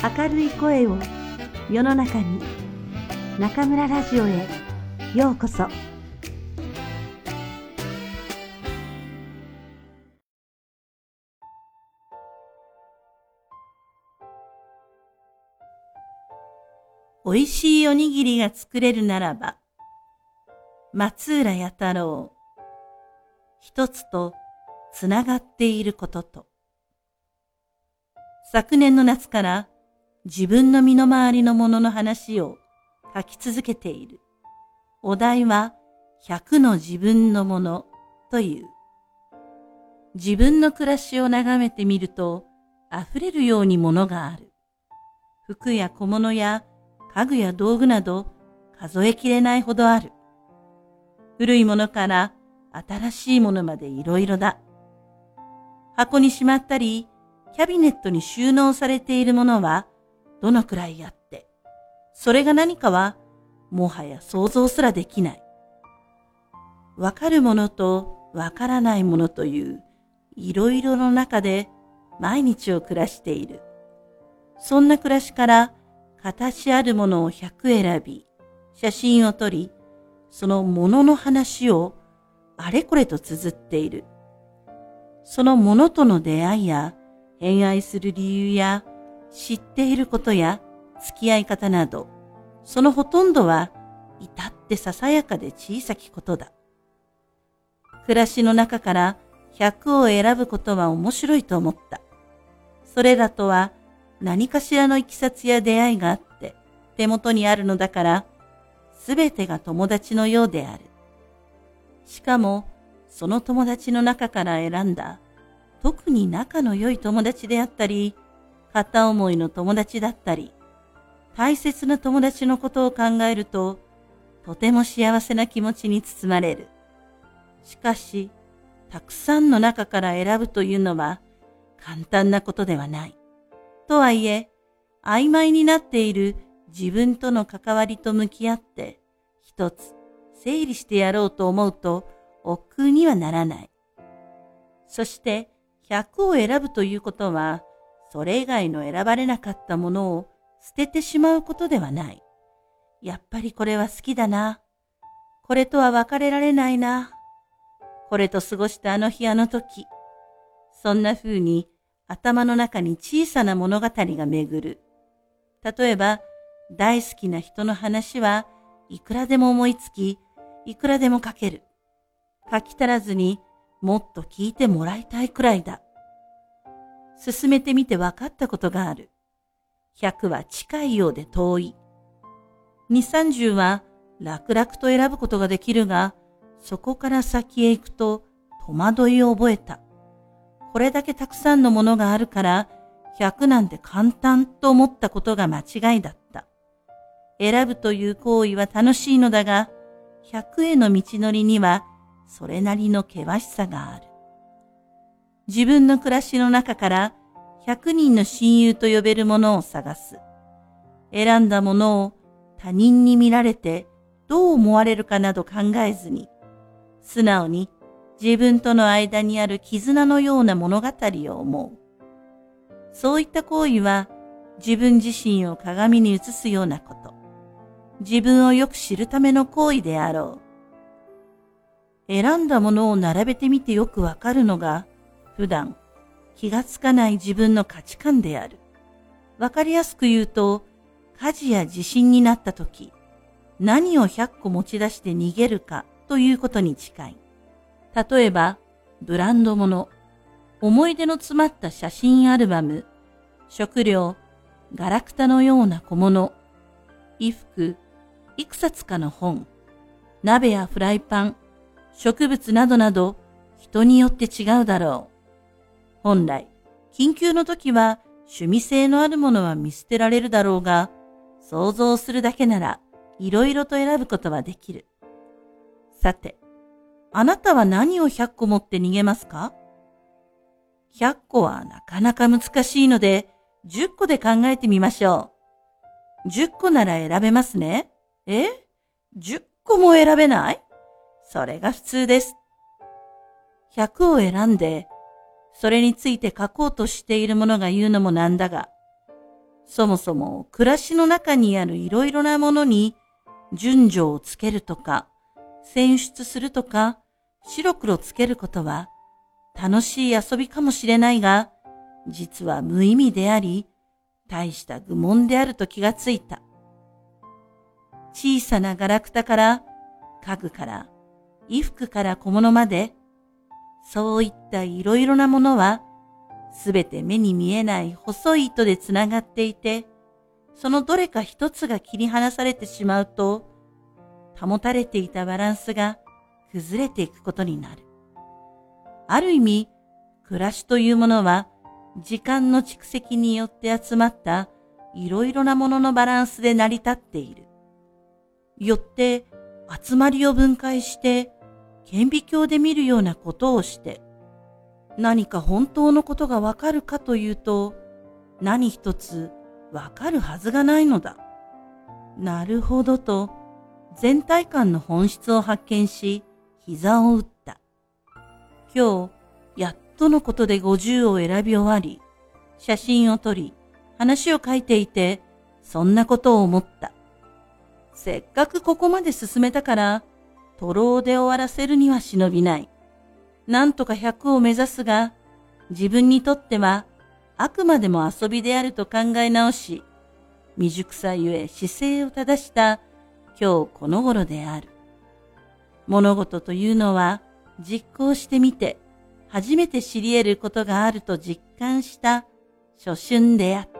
明るい声を世の中に中村ラジオへようこそ。おいしいおにぎりが作れるならば松浦弥太郎。一つとつながっていることと。昨年の夏から自分の身の回りのものの話を書き続けている。お題は100の自分のものという。自分の暮らしを眺めてみると溢れるようにものがある。服や小物や家具や道具など数えきれないほどある。古いものから新しいものまでいろいろだ。箱にしまったり、キャビネットに収納されているものはどのくらいあって、それが何かはもはや想像すらできない。わかるものとわからないものといういろいろの中で毎日を暮らしている。そんな暮らしから形あるものを100選び、写真を撮り、そのものの話をあれこれと綴っている。そのものとの出会いや偏愛する理由や知っていることや付き合い方など、そのほとんどは至ってささやかで小さきことだ。暮らしの中から100を選ぶことは面白いと思った。それらとは何かしらのいきさつや出会いがあって手元にあるのだから、すべてが友達のようである。しかも、その友達の中から選んだ特に仲の良い友達であったり、片思いの友達だったり、大切な友達のことを考えると、とても幸せな気持ちに包まれる。しかし、たくさんの中から選ぶというのは簡単なことではない。とはいえ、曖昧になっている自分との関わりと向き合って、一つ整理してやろうと思うと、億劫にはならない。そして、100を選ぶということは、それ以外の選ばれなかったものを捨ててしまうことではない。やっぱりこれは好きだな。これとは別れられないな。これと過ごしたあの日あの時。そんな風に頭の中に小さな物語が巡る。例えば、大好きな人の話はいくらでも思いつき、いくらでも書ける。書き足らずにもっと聞いてもらいたいくらいだ。進めてみて分かったことがある。100は近いようで遠い。2、30は楽々と選ぶことができるが、そこから先へ行くと戸惑いを覚えた。これだけたくさんのものがあるから、100なんて簡単と思ったことが間違いだった。選ぶという行為は楽しいのだが、100への道のりにはそれなりの険しさがある。自分の暮らしの中から100人の親友と呼べるものを探す。選んだものを他人に見られてどう思われるかなど考えずに、素直に自分との間にある絆のような物語を思う。そういった行為は自分自身を鏡に映すようなこと。自分をよく知るための行為であろう。選んだものを並べてみてよくわかるのが、普段気がつかない自分の価値観である。わかりやすく言うと、火事や地震になった時、何を100個持ち出して逃げるかということに近い。例えば、ブランド物、思い出の詰まった写真アルバム、食料、ガラクタのような小物、衣服、いくさつかの本、鍋やフライパン、植物などなど人によって違うだろう。本来、緊急の時は趣味性のあるものは見捨てられるだろうが、想像するだけならいろいろと選ぶことはできる。さて、あなたは何を100個持って逃げますか ?100 個はなかなか難しいので、10個で考えてみましょう。10個なら選べますね。え ?10 個も選べない？それが普通です。100を選んで、それについて書こうとしている者が言うのもなんだが、そもそも暮らしの中にあるいろいろなものに順序をつけるとか、選出するとか、白黒つけることは楽しい遊びかもしれないが、実は無意味であり、大した愚問であると気がついた。小さなガラクタから、家具から、衣服から小物まで、そういったいろいろなものは、すべて目に見えない細い糸でつながっていて、そのどれか一つが切り離されてしまうと、保たれていたバランスが崩れていくことになる。ある意味、暮らしというものは、時間の蓄積によって集まったいろいろなもののバランスで成り立っている。よって集まりを分解して顕微鏡で見るようなことをして何か本当のことがわかるかというと何一つわかるはずがないのだ。なるほどと全体感の本質を発見し膝を打った。今日やっとのことで50を選び終わり写真を撮り話を書いていてそんなことを思った。せっかくここまで進めたから、徒労で終わらせるには忍びない。なんとか100を目指すが、自分にとってはあくまでも遊びであると考え直し、未熟さゆえ姿勢を正した今日この頃である。物事というのは実行してみて初めて知り得ることがあると実感した初春であった。